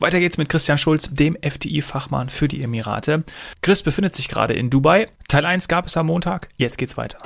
Weiter geht's mit Christian Schulz, dem FDI-Fachmann für die Emirate. Chris befindet sich gerade in Dubai. Teil 1 gab es am Montag, jetzt geht's weiter.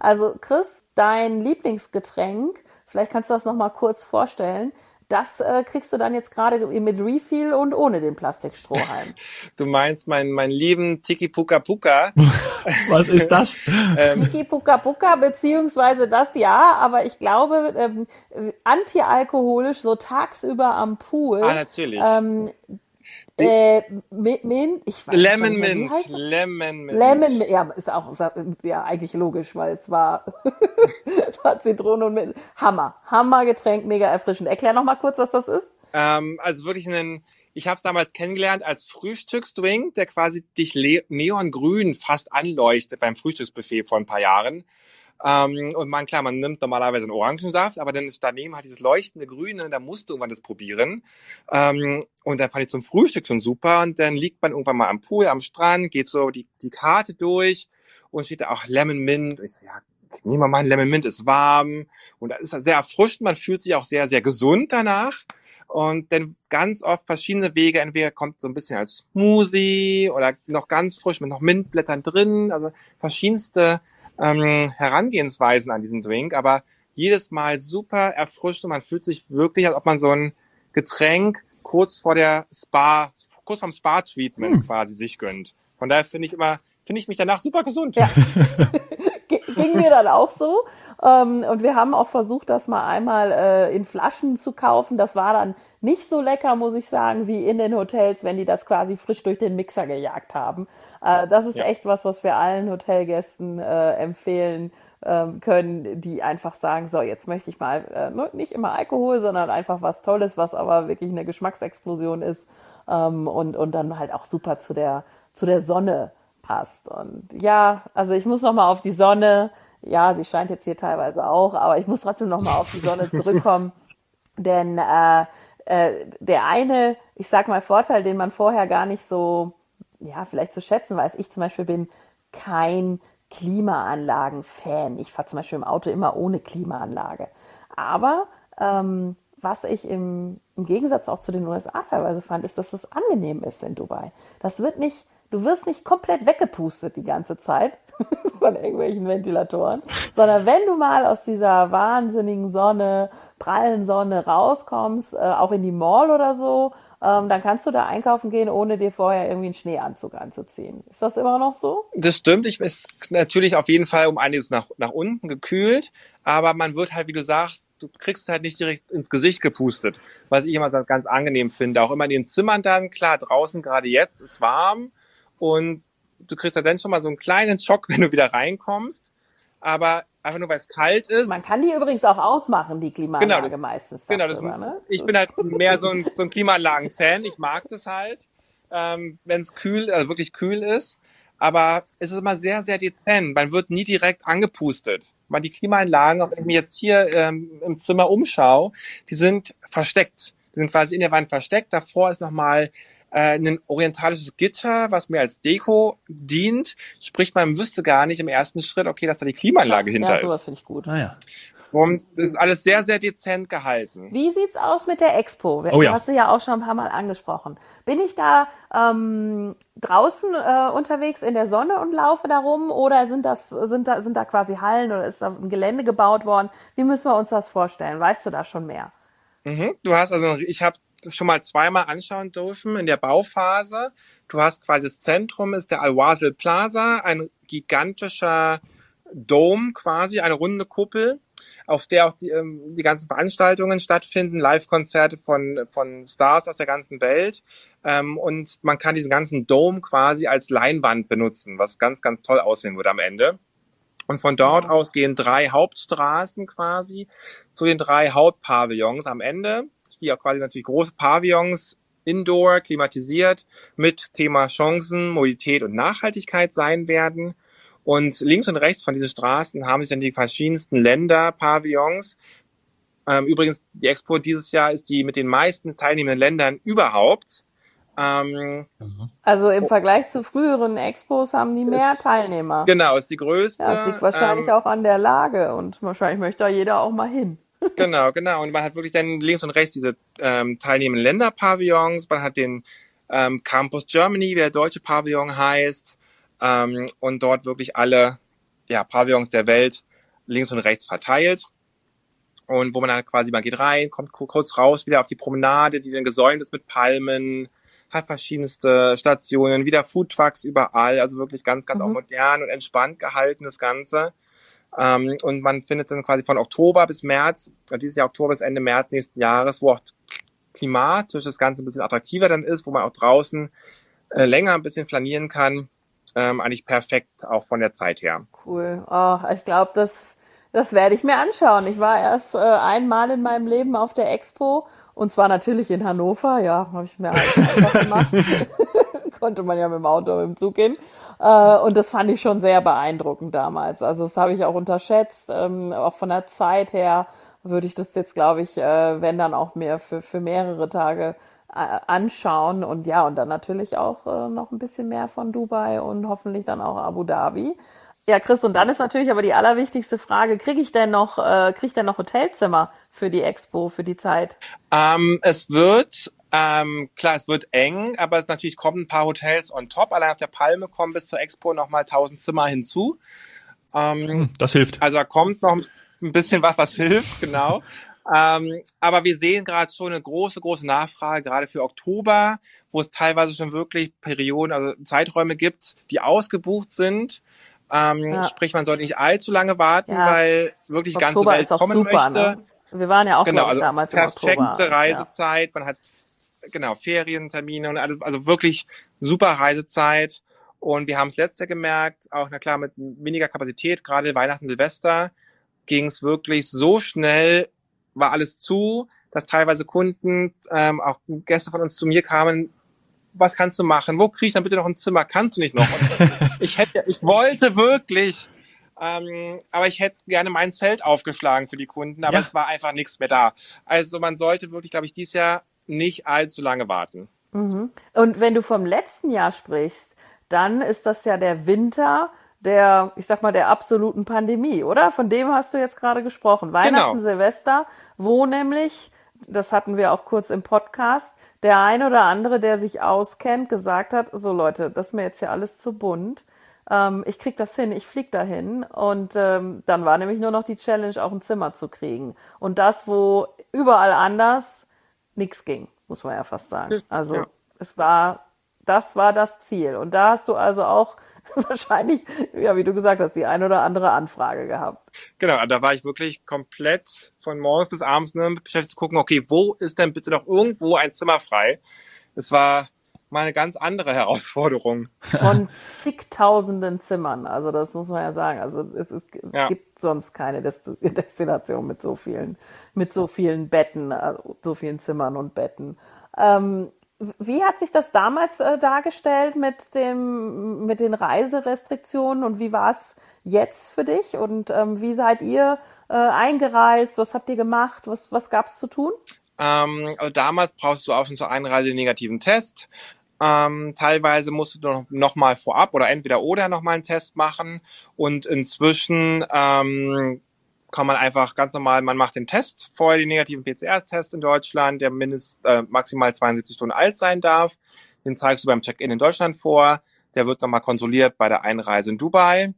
Also Chris, dein Lieblingsgetränk, vielleicht kannst du das noch mal kurz vorstellen. Das äh, kriegst du dann jetzt gerade mit Refill und ohne den Plastikstrohhalm. Du meinst meinen mein lieben Tiki Puka Puka. Was ist das? ähm, Tiki Puka Puka, beziehungsweise das ja, aber ich glaube, ähm, antialkoholisch, so tagsüber am Pool. Ah, natürlich. Ähm, äh, Mint, ich weiß Lemon nicht, Mint. Lemon Mint. Lemon Mint, ja, ist auch ja, eigentlich logisch, weil es war, war Zitrone und Mint. Hammer. Hammergetränk, mega erfrischend. Erklär noch mal kurz, was das ist. Ähm, also wirklich ein, ich habe es damals kennengelernt als Frühstücksdrink, der quasi dich neongrün fast anleuchtet beim Frühstücksbuffet vor ein paar Jahren. Ähm, und man, klar, man nimmt normalerweise einen Orangensaft, aber dann ist daneben halt dieses leuchtende Grüne, da musst du irgendwann das probieren. Ähm, und dann fand ich zum Frühstück schon super. Und dann liegt man irgendwann mal am Pool, am Strand, geht so die, die Karte durch und steht da auch Lemon Mint. Und ich so, ja, nehmen wir mal ein Lemon Mint, ist warm. Und das ist halt sehr erfrischend, man fühlt sich auch sehr, sehr gesund danach. Und dann ganz oft verschiedene Wege. Entweder kommt so ein bisschen als Smoothie oder noch ganz frisch mit noch Mintblättern drin. Also verschiedenste ähm, Herangehensweisen an diesen Drink, aber jedes Mal super erfrischt und man fühlt sich wirklich, als ob man so ein Getränk kurz vor der Spa, kurz vorm Spa-Treatment hm. quasi sich gönnt. Von daher finde ich immer, finde ich mich danach super gesund. Ja. Ging mir dann auch so. Ähm, und wir haben auch versucht, das mal einmal äh, in Flaschen zu kaufen. Das war dann nicht so lecker, muss ich sagen, wie in den Hotels, wenn die das quasi frisch durch den Mixer gejagt haben. Äh, das ist ja. echt was, was wir allen Hotelgästen äh, empfehlen ähm, können, die einfach sagen, so, jetzt möchte ich mal äh, nicht immer Alkohol, sondern einfach was Tolles, was aber wirklich eine Geschmacksexplosion ist ähm, und, und dann halt auch super zu der, zu der Sonne passt. Und ja, also ich muss noch mal auf die Sonne. Ja, sie scheint jetzt hier teilweise auch, aber ich muss trotzdem noch mal auf die Sonne zurückkommen, denn äh, äh, der eine, ich sag mal Vorteil, den man vorher gar nicht so, ja, vielleicht zu schätzen weiß. Ich zum Beispiel bin kein Klimaanlagen-Fan. Ich fahre zum Beispiel im Auto immer ohne Klimaanlage. Aber ähm, was ich im, im Gegensatz auch zu den USA teilweise fand, ist, dass es angenehm ist in Dubai. Das wird nicht Du wirst nicht komplett weggepustet die ganze Zeit von irgendwelchen Ventilatoren, sondern wenn du mal aus dieser wahnsinnigen Sonne, prallen Sonne rauskommst, äh, auch in die Mall oder so, ähm, dann kannst du da einkaufen gehen, ohne dir vorher irgendwie einen Schneeanzug anzuziehen. Ist das immer noch so? Das stimmt. Ich ist natürlich auf jeden Fall um einiges nach, nach unten gekühlt, aber man wird halt, wie du sagst, du kriegst halt nicht direkt ins Gesicht gepustet, was ich immer ganz angenehm finde. Auch immer in den Zimmern dann, klar, draußen gerade jetzt ist warm, und du kriegst ja dann schon mal so einen kleinen Schock, wenn du wieder reinkommst. Aber einfach nur, weil es kalt ist. Man kann die übrigens auch ausmachen, die Klimaanlage genau, das, meistens. Genau, das, sogar, ne? ich bin halt mehr so ein, so ein Klimaanlagen-Fan. Ich mag das halt, ähm, wenn es kühl, also wirklich kühl ist. Aber es ist immer sehr, sehr dezent. Man wird nie direkt angepustet. Weil die Klimaanlagen, auch wenn ich mir jetzt hier ähm, im Zimmer umschaue, die sind versteckt. Die sind quasi in der Wand versteckt. Davor ist nochmal äh, ein orientalisches Gitter, was mir als Deko dient. Sprich, man wüsste gar nicht im ersten Schritt, okay, dass da die Klimaanlage ja, hinter ja, sowas ist. finde ich gut. Ah, ja. Und das ist alles sehr, sehr dezent gehalten. Wie sieht's aus mit der Expo? Oh, ja. Hast du ja auch schon ein paar Mal angesprochen. Bin ich da ähm, draußen äh, unterwegs in der Sonne und laufe da rum oder sind das sind da sind da quasi Hallen oder ist da ein Gelände gebaut worden? Wie müssen wir uns das vorstellen? Weißt du da schon mehr? Mhm. Du hast also, ich habe schon mal zweimal anschauen dürfen in der Bauphase. Du hast quasi das Zentrum ist der Al-Wasl Plaza, ein gigantischer Dome quasi, eine runde Kuppel, auf der auch die, ähm, die ganzen Veranstaltungen stattfinden, Live-Konzerte von, von Stars aus der ganzen Welt. Ähm, und man kann diesen ganzen Dome quasi als Leinwand benutzen, was ganz, ganz toll aussehen würde am Ende. Und von dort aus gehen drei Hauptstraßen quasi zu den drei Hauptpavillons am Ende die ja quasi natürlich große Pavillons indoor klimatisiert mit Thema Chancen, Mobilität und Nachhaltigkeit sein werden. Und links und rechts von diesen Straßen haben sich dann die verschiedensten Länder Pavillons Ähm, übrigens, die Expo dieses Jahr ist die mit den meisten teilnehmenden Ländern überhaupt. Ähm, Also im Vergleich zu früheren Expos haben die mehr Ist- Teilnehmer. genau, ist die größte. Ja, das liegt wahrscheinlich ähm, auch an der Lage und wahrscheinlich möchte da jeder auch mal hin. Genau, genau. Und man hat wirklich dann links und rechts diese ähm, teilnehmenden Länderpavillons. Man hat den ähm, Campus Germany, wie der deutsche Pavillon heißt. Ähm, und dort wirklich alle ja, Pavillons der Welt links und rechts verteilt. Und wo man dann quasi, man geht rein, kommt ku- kurz raus, wieder auf die Promenade, die dann gesäumt ist mit Palmen, hat verschiedenste Stationen, wieder Foodtrucks überall, also wirklich ganz, ganz auch Mhm. modern und entspannt gehalten, das Ganze. Ähm, und man findet dann quasi von Oktober bis März, äh, dieses Jahr Oktober bis Ende März nächsten Jahres, wo auch klimatisch das Ganze ein bisschen attraktiver dann ist, wo man auch draußen äh, länger ein bisschen flanieren kann. Ähm, eigentlich perfekt auch von der Zeit her. Cool. Ach, ich glaube, das, das werde ich mir anschauen. Ich war erst äh, einmal in meinem Leben auf der Expo und zwar natürlich in Hannover. Ja, habe ich mir halt einfach gemacht. Konnte man ja mit dem Auto, dem Zug hin. Äh, und das fand ich schon sehr beeindruckend damals. Also das habe ich auch unterschätzt. Ähm, auch von der Zeit her würde ich das jetzt, glaube ich, äh, wenn dann auch mehr für, für mehrere Tage äh, anschauen und ja, und dann natürlich auch noch ein bisschen mehr von Dubai und hoffentlich dann auch Abu Dhabi. Ja, Chris, und dann ist natürlich aber die allerwichtigste Frage, kriege ich denn noch, krieg ich denn noch Hotelzimmer für die Expo, für die Zeit? Ähm, es wird, ähm, klar, es wird eng, aber es natürlich kommen ein paar Hotels on top. Allein auf der Palme kommen bis zur Expo nochmal 1000 Zimmer hinzu. Ähm, Hm, Das hilft. Also da kommt noch ein bisschen was, was hilft, genau. Ähm, aber wir sehen gerade schon eine große, große Nachfrage, gerade für Oktober, wo es teilweise schon wirklich Perioden, also Zeiträume gibt, die ausgebucht sind. Ähm, Ja. Sprich, man sollte nicht allzu lange warten, Ja. weil wirklich die ganze Oktober Welt ist auch kommen super, möchte. ne? Wir waren ja auch Genau, also damals im perfekte Oktober. Reisezeit. Man hat genau Ferientermine und alles, also wirklich super Reisezeit. Und wir haben es letztes Jahr gemerkt, auch na klar mit weniger Kapazität, gerade Weihnachten, Silvester, ging es wirklich so schnell, war alles zu, dass teilweise Kunden, ähm, auch Gäste von uns zu mir kamen, was kannst du machen? Wo kriege ich dann bitte noch ein Zimmer? Kannst du nicht noch? Ich hätte, ich wollte wirklich, ähm, aber ich hätte gerne mein Zelt aufgeschlagen für die Kunden, aber Ja. es war einfach nichts mehr da. Also man sollte wirklich, glaube ich, dieses Jahr nicht allzu lange warten. Mhm. Und wenn du vom letzten Jahr sprichst, dann ist das ja der Winter der, ich sag mal, der absoluten Pandemie, oder? Von dem hast du jetzt gerade gesprochen. Weihnachten, Genau. Silvester, wo nämlich, das hatten wir auch kurz im Podcast, der ein oder andere, der sich auskennt, gesagt hat, so Leute, das ist mir jetzt hier alles zu bunt. Ähm, ich krieg das hin, ich flieg dahin. Und ähm, dann war nämlich nur noch die Challenge, auch ein Zimmer zu kriegen. Und das, wo überall anders nichts ging, muss man ja fast sagen. Also Ja. es war, das war das Ziel. Und da hast du also auch wahrscheinlich, ja, wie du gesagt hast, die ein oder andere Anfrage gehabt. Genau, da war ich wirklich komplett von morgens bis abends nur mit beschäftigt zu gucken, okay, wo ist denn bitte noch irgendwo ein Zimmer frei? Es war mal eine ganz andere Herausforderung. Von zigtausenden Zimmern. Also das muss man ja sagen. Also es, ist, es Ja. gibt sonst keine Dest Destination mit so vielen, mit so vielen Betten, äh, so vielen Zimmern und Betten. Ähm, wie hat sich das damals äh, dargestellt mit dem, mit den Reiserestriktionen und wie war es jetzt für dich? Und ähm, wie seid ihr äh, eingereist? Was habt ihr gemacht? Was, was gab es zu tun? Ähm, also damals brauchst du auch schon zur Einreise den negativen Test. Ähm, teilweise musst du noch, noch mal vorab oder entweder oder noch mal einen Test machen. Und inzwischen ähm, kann man einfach ganz normal, man macht den Test, vorher den negativen PCR-Test in Deutschland, der mindest äh, maximal 72 Stunden alt sein darf. Den zeigst du beim Check-in in Deutschland vor. Der wird nochmal kontrolliert bei der Einreise in Dubai.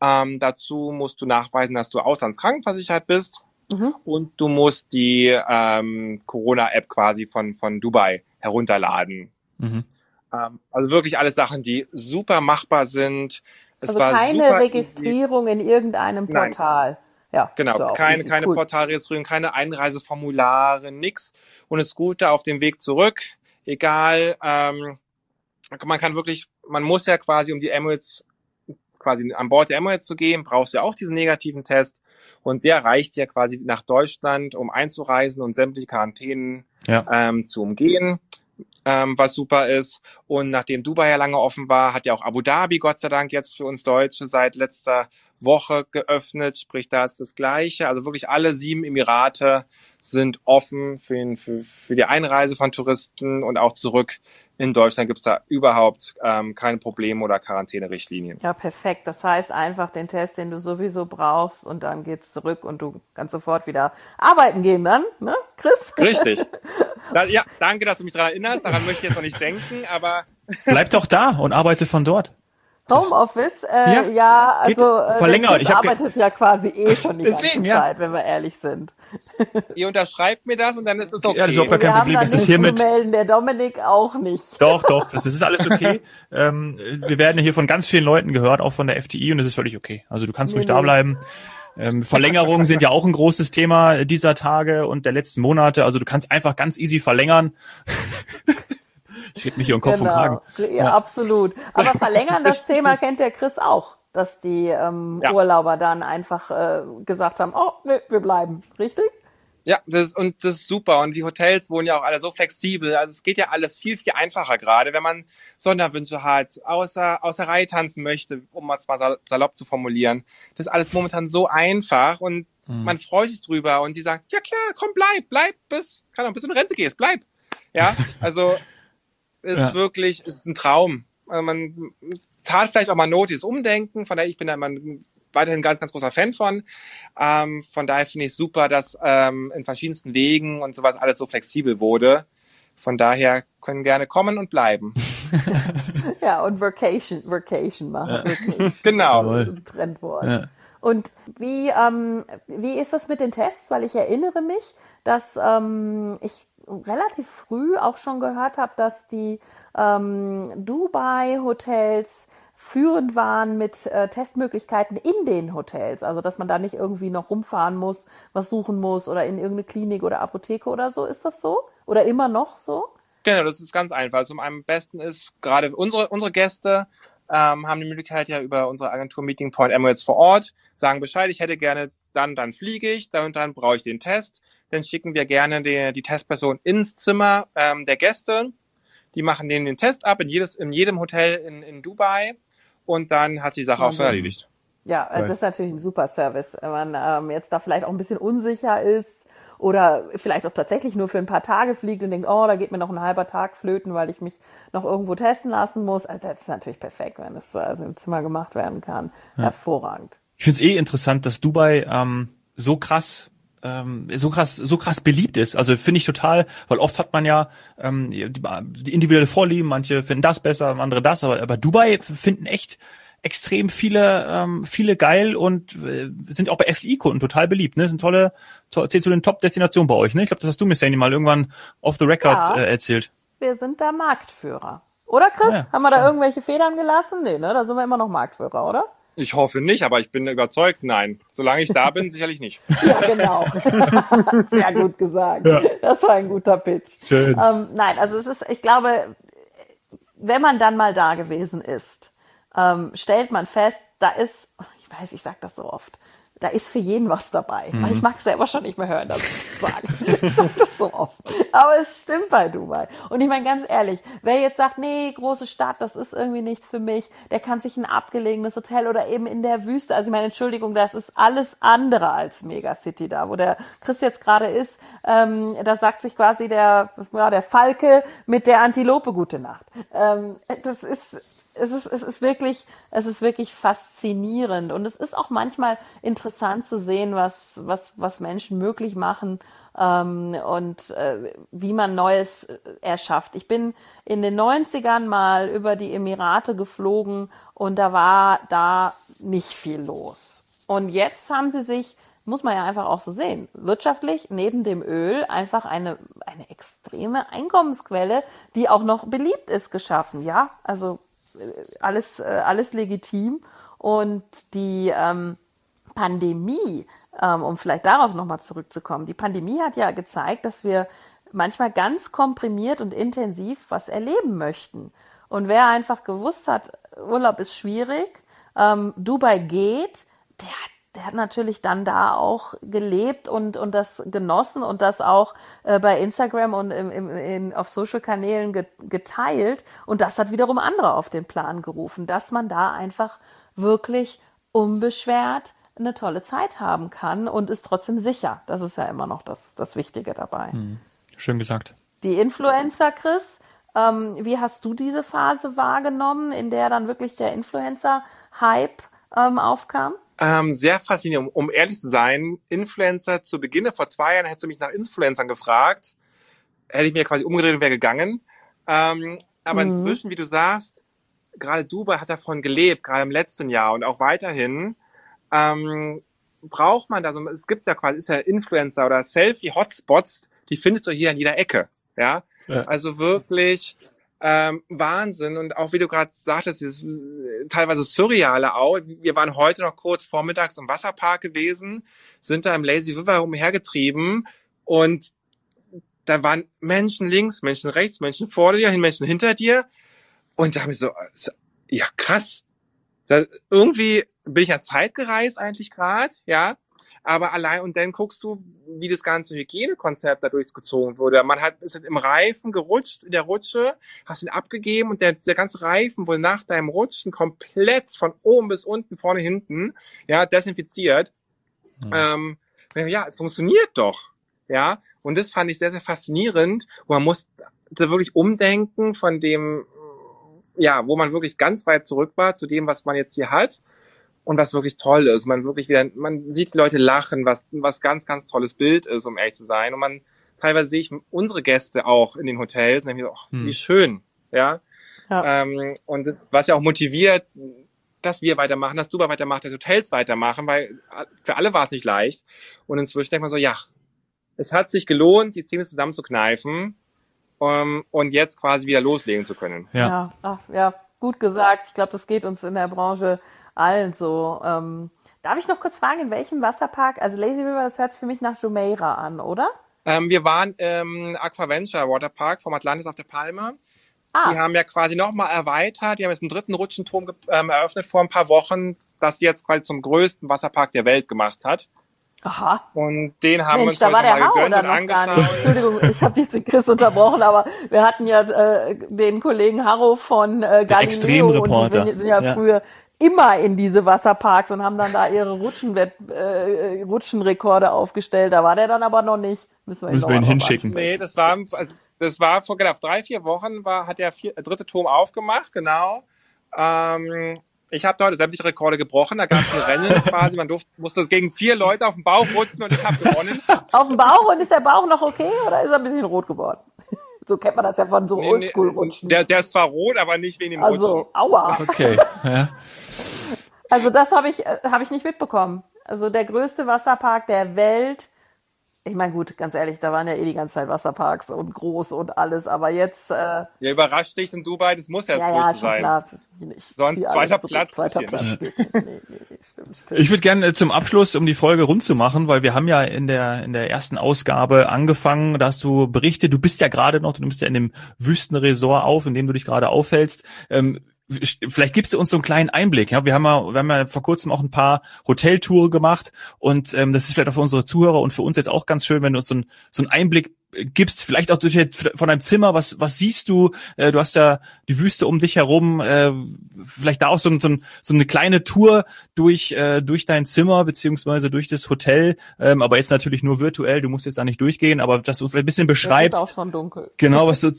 Ähm, dazu musst du nachweisen, dass du auslandskrankenversichert bist Mhm. und du musst die ähm, Corona-App quasi von, von Dubai herunterladen. Mhm. Ähm, also wirklich alles Sachen, die super machbar sind. Es Also war keine easy. Registrierung in irgendeinem Nein. Portal. Ja, ist ja Genau, auch keine, easy, keine cool. Portalregistrierung, keine Einreiseformulare, nix. Und das Gute auf dem Weg zurück, egal, ähm, man kann wirklich, man muss ja quasi um die Emirates, quasi an Bord der Emirates zu gehen, brauchst du ja auch diesen negativen Test. Und der reicht ja quasi nach Deutschland, um einzureisen und sämtliche Quarantänen Ja. ähm, zu umgehen, ähm, was super ist. Und nachdem Dubai ja lange offen war, hat ja auch Abu Dhabi, Gott sei Dank, jetzt für uns Deutsche seit letzter Woche geöffnet, sprich da ist das Gleiche. Also wirklich alle sieben Emirate sind offen für, für, für die Einreise von Touristen und auch zurück in Deutschland gibt es da überhaupt ähm, keine Probleme oder Quarantänerichtlinien. Ja, perfekt. Das heißt einfach den Test, den du sowieso brauchst und dann geht's zurück und du kannst sofort wieder arbeiten gehen dann, ne, Chris? Richtig. Da, ja, danke, dass du mich daran erinnerst. Daran möchte ich jetzt noch nicht denken, aber... Bleib doch da und arbeite von dort. Homeoffice, äh, ja, ja also äh, verlängert. Ich arbeitet ja quasi eh schon die Deswegen, ganze Zeit, wenn wir ehrlich sind. Ihr unterschreibt mir das und dann ist es okay. Ja, das ist überhaupt kein wir Problem. Haben Es da ist hiermit. zu melden, der Dominik auch nicht. Doch, doch, das ist alles okay. ähm, wir werden hier von ganz vielen Leuten gehört, auch von der FDI, und das ist völlig okay. Also du kannst Nee, ruhig nee. da bleiben. Ähm, Verlängerungen sind ja auch ein großes Thema dieser Tage und der letzten Monate. Also du kannst einfach ganz easy verlängern. Ich rede mich hier um Kopf und Kragen. Ja, Ja. absolut. Aber verlängern das Thema kennt der Chris auch, dass die ähm, Ja. Urlauber dann einfach äh, gesagt haben, oh, nee, wir bleiben, richtig? Ja, das ist, und das ist super. Und die Hotels wohnen ja auch alle so flexibel. Also es geht ja alles viel, viel einfacher gerade, wenn man Sonderwünsche hat, außer, außer Reihe tanzen möchte, um es mal sal- salopp zu formulieren. Das ist alles momentan so einfach und man freut sich drüber und die sagen, ja klar, komm, bleib, bleib, bis, kann auch bis in Rente gehst, bleib. Ja, also ist Ja. wirklich, ist ein Traum. Also man tat vielleicht auch mal Not, dieses Umdenken, von daher ich bin da immer ein- weiterhin ein ganz, ganz großer Fan von. Ähm, von daher finde ich super, dass ähm, in verschiedensten Wegen und sowas alles so flexibel wurde. Von daher können gerne kommen und bleiben. Ja, und Vacation, Vacation machen. Vacation. Genau. Trendwort. Ja. Und wie, ähm, wie ist das mit den Tests? Weil ich erinnere mich, dass ähm, ich relativ früh auch schon gehört habe, dass die ähm, Dubai-Hotels führend waren mit äh, Testmöglichkeiten in den Hotels. Also, dass man da nicht irgendwie noch rumfahren muss, was suchen muss oder in irgendeine Klinik oder Apotheke oder so. Ist das so? Oder immer noch so? Genau, das ist ganz einfach. Also am besten ist gerade unsere, unsere Gäste ähm, haben die Möglichkeit ja über unsere Agentur Meeting Point Emirates vor Ort, sagen Bescheid, ich hätte gerne dann, dann fliege ich, dann und dann brauche ich den Test. Dann schicken wir gerne die, die Testperson ins Zimmer ähm, der Gäste. Die machen denen den Test ab in, jedes, in jedem Hotel in, in Dubai und dann hat die Sache auch schon erledigt. Ja, äh, Cool. das ist natürlich ein super Service, wenn man ähm, jetzt da vielleicht auch ein bisschen unsicher ist oder vielleicht auch tatsächlich nur für ein paar Tage fliegt und denkt, oh, da geht mir noch ein halber Tag flöten, weil ich mich noch irgendwo testen lassen muss. Also das ist natürlich perfekt, wenn es also im Zimmer gemacht werden kann. Hervorragend. Ich finde es eh interessant, dass Dubai ähm, so krass ähm, so krass so krass beliebt ist. Also finde ich total, weil oft hat man ja ähm, die, die individuelle Vorlieben, manche finden das besser, andere das, aber, aber Dubai finden echt extrem viele ähm, viele geil und äh, sind auch bei FDI-Kunden total beliebt. Ne, sind tolle, to zählt zu den Top-Destinationen bei euch. Ne, ich glaube, das hast du mir Sandy mal irgendwann off the record Ja. äh, erzählt. Wir sind da Marktführer. Oder Chris? Ja, Haben wir da schon. irgendwelche Federn gelassen? Nee, ne? Da sind wir immer noch Marktführer, oder? Ich hoffe nicht, aber ich bin überzeugt, nein. Solange ich da bin, sicherlich nicht. Ja, genau. Sehr gut gesagt. Ja. Das war ein guter Pitch. Schön. Ähm, nein, also es ist, ich glaube, wenn man dann mal da gewesen ist, ähm, stellt man fest, da ist, ich weiß, ich sag das so oft, da ist für jeden was dabei. Mhm. Ich mag selber schon nicht mehr hören, dass ich das sage. Ich sag das so oft. Aber es stimmt bei Dubai. Und ich meine ganz ehrlich, wer jetzt sagt, nee, große Stadt, das ist irgendwie nichts für mich, der kann sich ein abgelegenes Hotel oder eben in der Wüste, also ich meine, Entschuldigung, das ist alles andere als Megacity da, wo der Chris jetzt gerade ist. Ähm, da sagt sich quasi der, war der Falke mit der Antilope gute Nacht. Ähm, das ist es ist, es ist wirklich, es ist wirklich faszinierend und es ist auch manchmal interessant zu sehen, was, was, was Menschen möglich machen ähm, und äh, wie man Neues äh, erschafft. Ich bin in den 90ern mal über die Emirate geflogen und da war da nicht viel los. Und jetzt haben sie sich muss man ja einfach auch so sehen. Wirtschaftlich neben dem Öl einfach eine, eine extreme Einkommensquelle, die auch noch beliebt ist, geschaffen. Ja, also alles, äh, alles legitim. Und die ähm, Pandemie, ähm, um vielleicht darauf nochmal zurückzukommen, die Pandemie hat ja gezeigt, dass wir manchmal ganz komprimiert und intensiv was erleben möchten. Und wer einfach gewusst hat, Urlaub ist schwierig, ähm, Dubai geht, der hat der hat natürlich dann da auch gelebt und, und das genossen und das auch äh, bei Instagram und im, im, in, auf Social-Kanälen ge, geteilt. Und das hat wiederum andere auf den Plan gerufen, dass man da einfach wirklich unbeschwert eine tolle Zeit haben kann und ist trotzdem sicher. Das ist ja immer noch das, das Wichtige dabei. Hm. Schön gesagt. Die Influencer, Chris, ähm, wie hast du diese Phase wahrgenommen, in der dann wirklich der Influencer-Hype ähm, aufkam? Ähm, sehr faszinierend. Um, um ehrlich zu sein, Influencer zu Beginn, vor zwei Jahren hättest du mich nach Influencern gefragt, hätte ich mir quasi umgedreht und wäre gegangen. Ähm, aber mhm. inzwischen, wie du sagst, gerade Dubai hat davon gelebt, gerade im letzten Jahr und auch weiterhin. Ähm, braucht man da so, es gibt ja quasi, ist ja Influencer oder Selfie-Hotspots, die findest du hier an jeder Ecke. Ja, ja. also wirklich ähm, Wahnsinn und auch wie du gerade sagtest, dieses äh, teilweise surreale auch. Wir waren heute noch kurz vormittags im Wasserpark gewesen, sind da im Lazy River umhergetrieben und da waren Menschen links, Menschen rechts, Menschen vor dir, Menschen hinter dir und da habe ich so, ja krass. Da, irgendwie bin ich ja zeitgereist eigentlich gerade, ja. Aber allein und dann guckst du, wie das ganze Hygienekonzept da durchgezogen wurde. Man hat ist im Reifen gerutscht in der Rutsche, hast ihn abgegeben und der, der ganze Reifen wurde nach deinem Rutschen komplett von oben bis unten, vorne, hinten, ja, desinfiziert. Mhm. Ähm, ja, es funktioniert doch. Ja, und das fand ich sehr, sehr faszinierend. Man muss da wirklich umdenken von dem, ja, wo man wirklich ganz weit zurück war zu dem, was man jetzt hier hat und was wirklich toll ist. Man wirklich wieder, man sieht die Leute lachen, was, was ganz, ganz tolles Bild ist, um ehrlich zu sein. Und man, teilweise sehe ich unsere Gäste auch in den Hotels und denke mir, oh, hm. wie schön, ja. ja. Ähm, und das, was ja auch motiviert, dass wir weitermachen, dass Dubai weitermacht, dass Hotels weitermachen, weil für alle war es nicht leicht. Und inzwischen denkt man so, ja, es hat sich gelohnt, die Zähne zusammenzukneifen um, und jetzt quasi wieder loslegen zu können. Ja, ja, ach, ja gut gesagt. Ich glaube, das geht uns in der Branche allen so. Ähm, darf ich noch kurz fragen, in welchem Wasserpark? Also Lazy River, das hört sich für mich nach Jumeirah an, oder? Ähm, wir waren im Aquaventure Waterpark vom Atlantis auf der Palme. Ah. Die haben ja quasi nochmal erweitert. Die haben jetzt einen dritten Rutschenturm ähm, eröffnet vor ein paar Wochen, das jetzt quasi zum größten Wasserpark der Welt gemacht hat. Aha. Und den haben Mensch, wir uns da war der mal Hau gegönnt und noch angeschaut. gar nicht. Entschuldigung, ich habe jetzt den Chris unterbrochen, aber wir hatten ja äh, den Kollegen Harro von äh, Galileo und die sind ja, ja. früher immer in diese Wasserparks und haben dann da ihre Rutschenwett, äh, Rutschenrekorde aufgestellt. Da war der dann aber noch nicht. Müssen wir ihn, Müssen wir ihn hinschicken. Nee, das war, also, das war vor genau, drei, vier Wochen war, hat der vier, dritte Turm aufgemacht, genau. Ähm, ich habe da heute sämtliche Rekorde gebrochen. Da gab es ein Rennen quasi. Man durfte, musste gegen vier Leute auf dem Bauch rutschen und ich habe gewonnen. Auf dem Bauch und ist der Bauch noch okay oder ist er ein bisschen rot geworden? So kennt man das ja von so nee, Oldschool-Rutschen. Der, der ist zwar rot, aber nicht wegen dem also, Rutschen. aua. Okay, ja. Also das habe ich, äh, hab ich nicht mitbekommen. Also der größte Wasserpark der Welt ich meine, gut, ganz ehrlich, da waren ja eh die ganze Zeit Wasserparks und groß und alles, aber jetzt. Äh, ja, überrascht dich in Dubai, das muss ja das ja, Größte ja, schon sein. Klar. Ich Sonst zweiter Platz. Zweiter Platz nicht. Nee, nee, stimmt, stimmt. Ich würde gerne zum Abschluss, um die Folge rund zu machen, weil wir haben ja in der in der ersten Ausgabe angefangen, da hast du berichtet, du bist ja gerade noch, du bist ja in dem Wüstenresort auf, in dem du dich gerade aufhältst. Ähm, vielleicht gibst du uns so einen kleinen Einblick. Ja, wir haben ja, wir haben ja vor kurzem auch ein paar Hoteltouren gemacht und ähm, das ist vielleicht auch für unsere Zuhörer und für uns jetzt auch ganz schön, wenn du uns so, ein, so einen Einblick gibst, vielleicht auch durch von deinem Zimmer, was was siehst du? Äh, du hast ja die Wüste um dich herum, äh, vielleicht da auch so, so, so eine kleine Tour durch äh, durch dein Zimmer beziehungsweise durch das Hotel, ähm, aber jetzt natürlich nur virtuell. Du musst jetzt da nicht durchgehen, aber dass du vielleicht ein bisschen beschreibst. Das ist auch schon dunkel. Genau, was du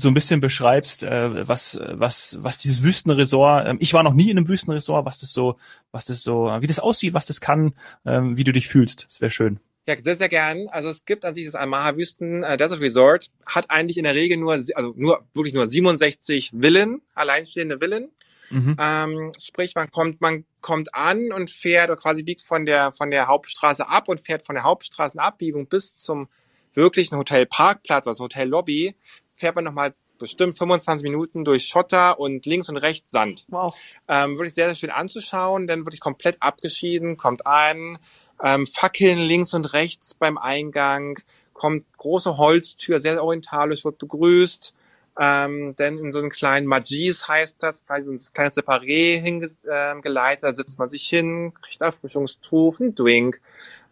so ein bisschen beschreibst, äh, was was was dieses Wüstenresort. Ähm, ich war noch nie in einem Wüstenresort, was das so, was das so, wie das aussieht, was das kann, ähm, wie du dich fühlst. Das wäre schön. Ja, sehr, sehr gern. Also es gibt an sich das Almaha Wüsten äh, Desert Resort, hat eigentlich in der Regel nur, also nur, wirklich nur 67 Villen, alleinstehende Villen. Mhm. Ähm, sprich, man kommt, man kommt an und fährt oder quasi biegt von der, von der Hauptstraße ab und fährt von der Hauptstraßenabbiegung bis zum wirklichen Hotelparkplatz, also Hotellobby, fährt man nochmal bestimmt 25 Minuten durch Schotter und links und rechts Sand. Wow. Ähm, wirklich sehr, sehr schön anzuschauen, dann wirklich komplett abgeschieden, kommt ein, ähm, Fackeln links und rechts beim Eingang, kommt große Holztür, sehr, sehr orientalisch, wird begrüßt, ähm, denn in so einen kleinen Majis heißt das, quasi so ein kleines Separé hingeleitet, ähm, da sitzt man sich hin, kriegt Erfrischungstuch, einen Drink,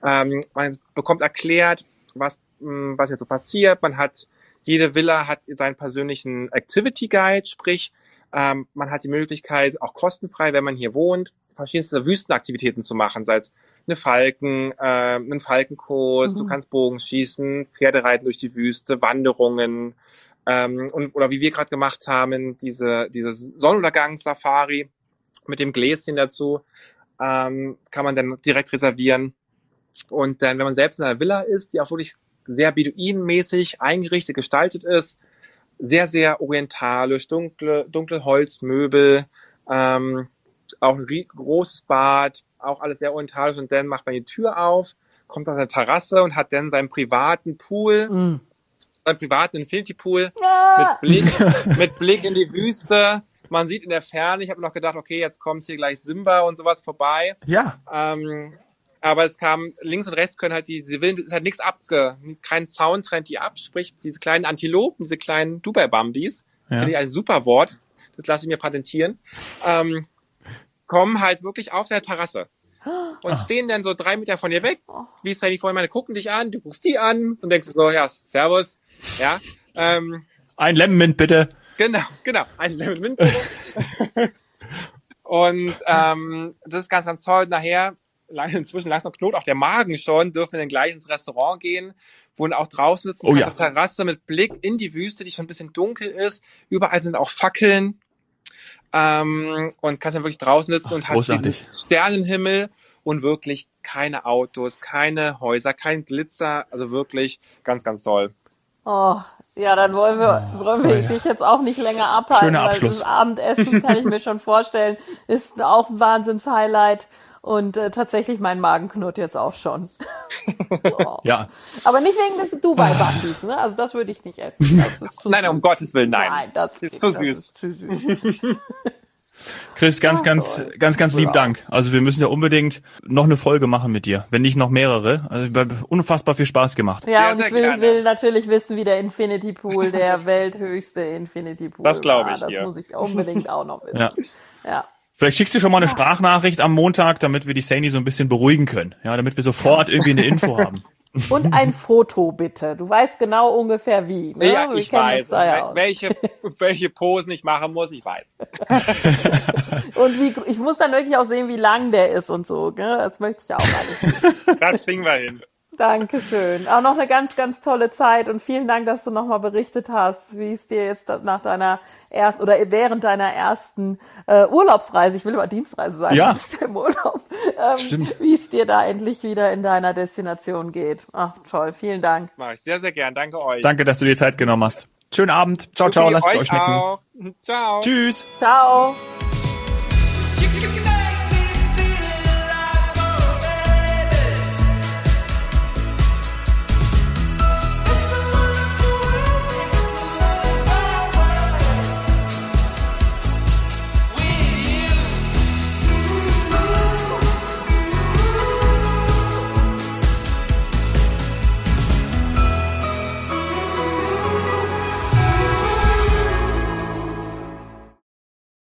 ähm, man bekommt erklärt, was, mh, hm, was jetzt so passiert, man hat jede Villa hat seinen persönlichen Activity Guide, sprich, Ähm, man hat die Möglichkeit, auch kostenfrei, wenn man hier wohnt, verschiedenste Wüstenaktivitäten zu machen, sei es eine Falken, äh, einen Falkenkurs, mhm. du kannst Bogen schießen, Pferde reiten durch die Wüste, Wanderungen ähm, und oder wie wir gerade gemacht haben, diese diese Sonnenuntergangssafari mit dem Gläschen dazu ähm, kann man dann direkt reservieren und dann, wenn man selbst in einer Villa ist, die auch wirklich sehr beduinenmäßig eingerichtet, gestaltet ist, sehr, sehr orientalisch, dunkle, dunkle Holzmöbel, ähm, auch ein großes Bad, auch alles sehr orientalisch und dann macht man die Tür auf, kommt auf eine Terrasse und hat dann seinen privaten Pool, mm. seinen privaten Infinity Pool ja. mit Blick, mit Blick in die Wüste. Man sieht in der Ferne, ich habe noch gedacht, okay, jetzt kommt hier gleich Simba und sowas vorbei. Ja. Ähm, aber es kam links und rechts können halt die, sie will, es hat nichts abge, kein Zaun trennt die ab, sprich diese kleinen Antilopen, diese kleinen Dubai-Bambis, ja. finde ich ein super Wort, das lasse ich mir patentieren, ähm, kommen halt wirklich auf der Terrasse und ah. stehen dann so drei Meter von dir weg, wie es die vorhin meine, gucken dich an, du guckst die an und denkst so, ja, servus, ja. Ähm, ein Lemon Mint bitte. Genau, genau, ein Lemon Mint bitte. und ähm, das ist ganz, ganz toll. Nachher inzwischen langsam knurrt auch der Magen schon, dürfen wir dann gleich ins Restaurant gehen, wo auch draußen sitzen oh, ja. auf der Terrasse mit Blick in die Wüste, die schon ein bisschen dunkel ist. Überall sind auch Fackeln. Ähm, und kannst dann wirklich draußen sitzen Ach, und hast diesen Sternenhimmel und wirklich keine Autos, keine Häuser, kein Glitzer. Also wirklich ganz, ganz toll. Oh, ja, dann wollen wir, oh, wollen wir oh, dich jetzt auch nicht länger abhalten. Schöner Abschluss. Weil das Abendessen kann ich mir schon vorstellen, ist auch ein Wahnsinns-Highlight. Und äh, tatsächlich, mein Magen knurrt jetzt auch schon. oh. Ja. Aber nicht wegen des Dubai-Bambis, ne? Also das würde ich nicht essen. nein, um Gottes Willen, nein. Nein, das, ist zu süß. Ist zu süß. Chris, ganz, ganz, ganz, ganz lieb Dank. Also wir müssen ja unbedingt noch eine Folge machen mit dir, wenn nicht noch mehrere. Also unfassbar viel Spaß gemacht. Ja, und ich will, will, natürlich wissen, wie der Infinity Pool, der welthöchste Infinity Pool Das glaube ich Das dir. muss ich unbedingt auch noch wissen. Ja. ja. Vielleicht schickst du schon mal eine Sprachnachricht am Montag, damit wir die Sani so ein bisschen beruhigen können. Ja, damit wir sofort irgendwie eine Info haben. Und ein Foto bitte. Du weißt genau ungefähr wie. Ne? Ja, ich weiß. Ja welche, welche Posen ich machen muss, ich weiß. und wie, ich muss dann wirklich auch sehen, wie lang der ist und so. Gell? Das möchte ich auch alles. Das kriegen wir hin. Dankeschön. Auch noch eine ganz, ganz tolle Zeit und vielen Dank, dass du nochmal berichtet hast, wie es dir jetzt nach deiner erst oder während deiner ersten äh, Urlaubsreise, ich will immer Dienstreise sagen, ja. bist im Urlaub, ähm, wie es dir da endlich wieder in deiner Destination geht. Ach, toll, vielen Dank. Mach ich sehr, sehr gern. Danke euch. Danke, dass du dir Zeit genommen hast. Schönen Abend. Ciao, ciao. Lasst es euch schmecken. Auch. Ciao. Tschüss. Ciao.